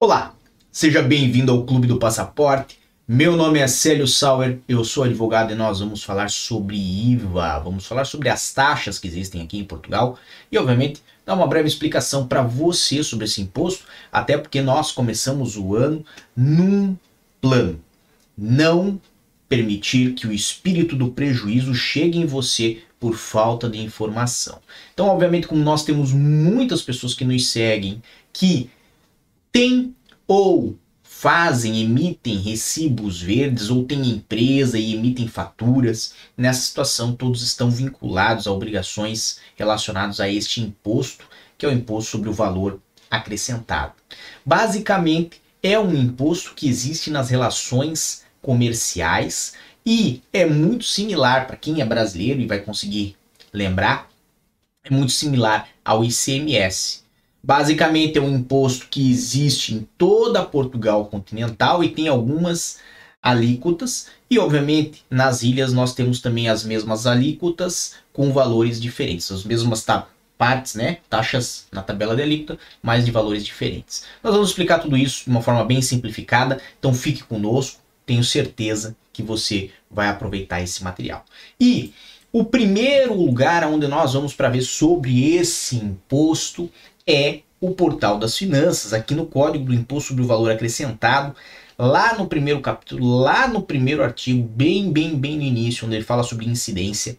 Olá, seja bem-vindo ao Clube do Passaporte. Meu nome é Célio Sauer, eu sou advogado e nós vamos falar sobre IVA, vamos falar sobre as taxas que existem aqui em Portugal e, obviamente, dar uma breve explicação para você sobre esse imposto, até porque nós começamos o ano num plano. Não permitir que o espírito do prejuízo chegue em você por falta de informação. Então, obviamente, como nós temos muitas pessoas que nos seguem que têm ou fazem, emitem recibos verdes ou têm empresa e emitem faturas. Nessa situação, todos estão vinculados a obrigações relacionadas a este imposto, que é o imposto sobre o valor acrescentado. Basicamente, é um imposto que existe nas relações comerciais e é muito similar para quem é brasileiro e vai conseguir lembrar, é muito similar ao ICMS. Basicamente é um imposto que existe em toda Portugal continental e tem algumas alíquotas e obviamente nas ilhas nós temos também as mesmas alíquotas com valores diferentes, as mesmas tá, partes, né, taxas na tabela de alíquota, mas de valores diferentes. Nós vamos explicar tudo isso de uma forma bem simplificada, então fique conosco, tenho certeza que você vai aproveitar esse material. E o primeiro lugar onde nós vamos para ver sobre esse imposto é o portal das finanças, aqui no Código do Imposto sobre o Valor Acrescentado, lá no primeiro capítulo, lá no primeiro artigo, bem, bem, bem no início, onde ele fala sobre incidência.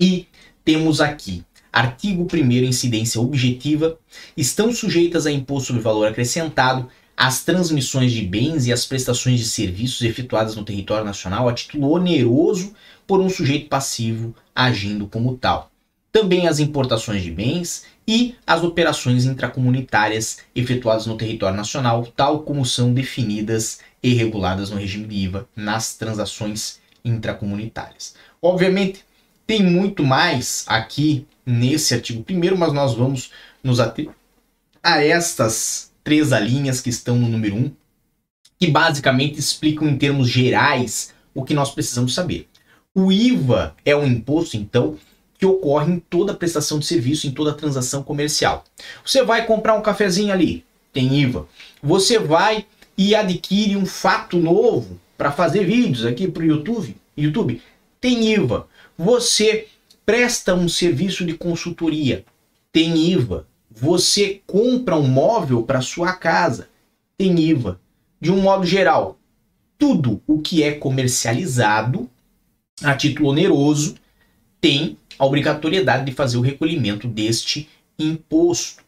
E temos aqui, artigo 1 incidência objetiva, estão sujeitas a imposto sobre valor acrescentado as transmissões de bens e as prestações de serviços efetuadas no território nacional a título oneroso por um sujeito passivo agindo como tal. Também as importações de bens e as operações intracomunitárias efetuadas no território nacional, tal como são definidas e reguladas no regime de IVA nas transações intracomunitárias. Obviamente, tem muito mais aqui nesse artigo primeiro, mas nós vamos nos ater a estas três alíneas que estão no número 1, um, que basicamente explicam em termos gerais o que nós precisamos saber. O IVA é um imposto, então, que ocorre em toda prestação de serviço, em toda transação comercial. Você vai comprar um cafezinho ali, tem IVA. Você vai e adquire um fato novo para fazer vídeos aqui para o YouTube, YouTube, tem IVA. Você presta um serviço de consultoria, tem IVA. Você compra um móvel para sua casa, tem IVA. De um modo geral, tudo o que é comercializado a título oneroso tem a obrigatoriedade de fazer o recolhimento deste imposto.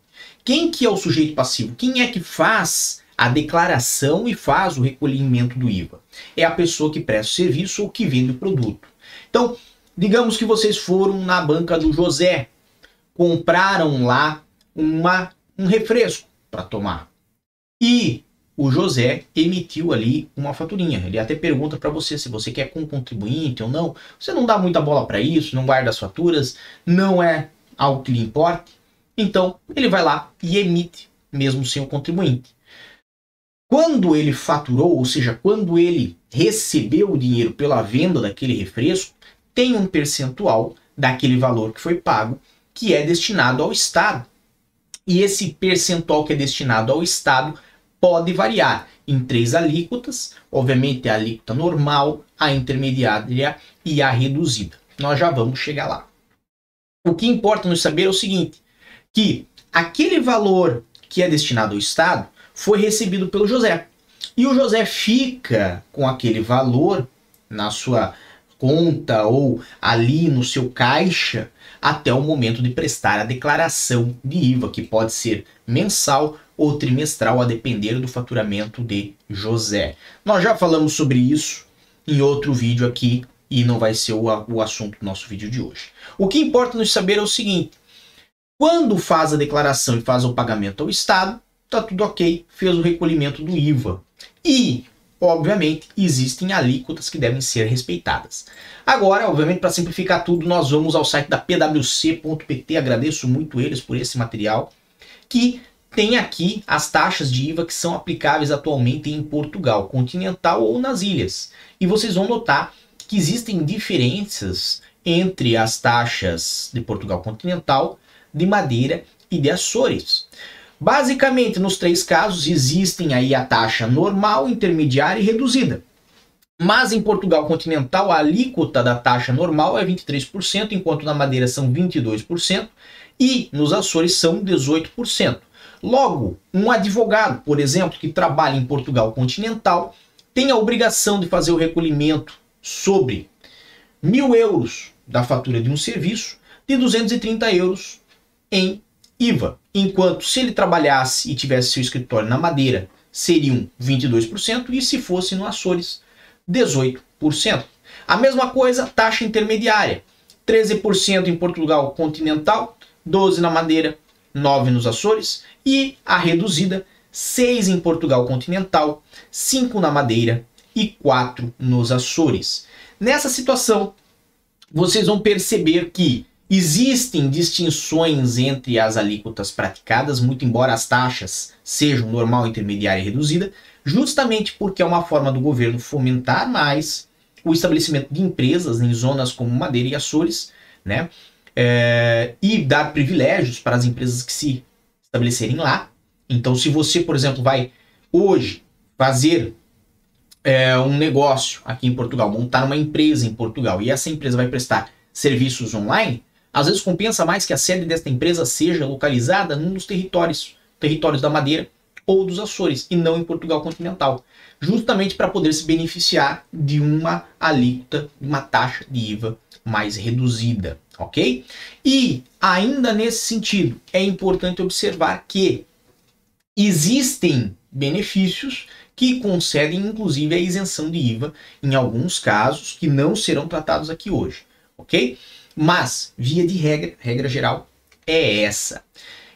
Quem que é o sujeito passivo? Quem é que faz a declaração e faz o recolhimento do IVA? É a pessoa que presta o serviço ou que vende o produto. Então, digamos que vocês foram na banca do José, compraram lá uma, um refresco para tomar. E o José emitiu ali uma faturinha. Ele até pergunta para você se você quer com contribuinte ou não. Você não dá muita bola para isso, não guarda as faturas, não é algo que lhe importe. Então, ele vai lá e emite, mesmo sem o contribuinte. Quando ele faturou, ou seja, quando ele recebeu o dinheiro pela venda daquele refresco, tem um percentual daquele valor que foi pago que é destinado ao Estado. E esse percentual que é destinado ao Estado pode variar em três alíquotas, obviamente a alíquota normal, a intermediária e a reduzida. Nós já vamos chegar lá. O que importa nos saber é o seguinte, que aquele valor que é destinado ao Estado foi recebido pelo José. E o José fica com aquele valor na sua conta ou ali no seu caixa até o momento de prestar a declaração de IVA, que pode ser mensal ou trimestral, a depender do faturamento de José. Nós já falamos sobre isso em outro vídeo aqui e não vai ser o, o assunto do nosso vídeo de hoje. O que importa nos saber é o seguinte: quando faz a declaração e faz o pagamento ao Estado, tá tudo ok, fez o recolhimento do IVA. E, obviamente, existem alíquotas que devem ser respeitadas. Agora, obviamente, para simplificar tudo, nós vamos ao site da pwc.pt. Agradeço muito eles por esse material que tem aqui as taxas de IVA que são aplicáveis atualmente em Portugal continental ou nas ilhas. E vocês vão notar que existem diferenças entre as taxas de Portugal continental, de Madeira e de Açores. Basicamente, nos três casos, existem aí a taxa normal, intermediária e reduzida. Mas em Portugal continental, a alíquota da taxa normal é 23%, enquanto na Madeira são 22% e nos Açores são 18%. Logo, um advogado, por exemplo, que trabalha em Portugal continental, tem a obrigação de fazer o recolhimento sobre mil euros da fatura de um serviço de 230 euros em IVA. Enquanto se ele trabalhasse e tivesse seu escritório na Madeira, seriam 22%, e se fosse no Açores, 18%. A mesma coisa, taxa intermediária. 13% em Portugal continental, 12% na Madeira, 9% nos Açores e a reduzida, 6% em Portugal continental, 5% na Madeira e 4% nos Açores. Nessa situação, vocês vão perceber que existem distinções entre as alíquotas praticadas, muito embora as taxas sejam normal, intermediária e reduzida, justamente porque é uma forma do governo fomentar mais o estabelecimento de empresas em zonas como Madeira e Açores, né? É, e dar privilégios para as empresas que se estabelecerem lá. Então, se você, por exemplo, vai hoje fazer é, um negócio aqui em Portugal, montar uma empresa em Portugal e essa empresa vai prestar serviços online, às vezes compensa mais que a sede desta empresa seja localizada num dos territórios, territórios da Madeira ou dos Açores, e não em Portugal continental, justamente para poder se beneficiar de uma alíquota, uma taxa de IVA mais reduzida, ok? E ainda nesse sentido, é importante observar que existem benefícios que concedem inclusive a isenção de IVA em alguns casos que não serão tratados aqui hoje, ok? Mas, via de regra, regra geral, é essa.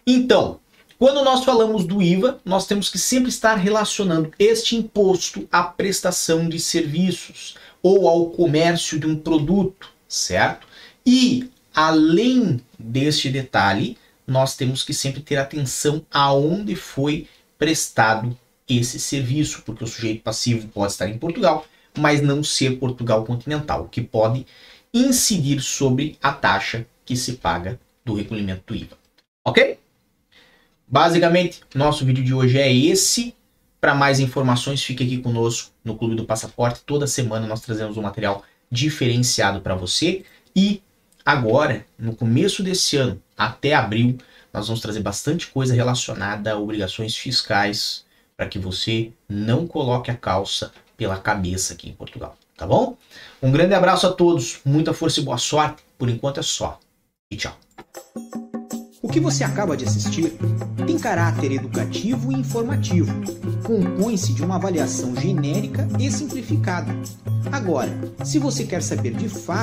Então, quando nós falamos do IVA, nós temos que sempre estar relacionando este imposto à prestação de serviços ou ao comércio de um produto, certo? E, além deste detalhe, nós temos que sempre ter atenção aonde foi prestado esse serviço, porque o sujeito passivo pode estar em Portugal, mas não ser Portugal continental, o que pode incidir sobre a taxa que se paga do recolhimento do IVA. Ok? Basicamente, nosso vídeo de hoje é esse. Para mais informações, fique aqui conosco no Clube do Passaporte. Toda semana nós trazemos um material diferenciado para você. E agora, no começo desse ano, até abril, nós vamos trazer bastante coisa relacionada a obrigações fiscais para que você não coloque a calça pela cabeça aqui em Portugal, tá bom? Um grande abraço a todos, muita força e boa sorte. Por enquanto é só. E tchau. O que você acaba de assistir tem caráter educativo e informativo. Compõe-se de uma avaliação genérica e simplificada. Agora, se você quer saber de fato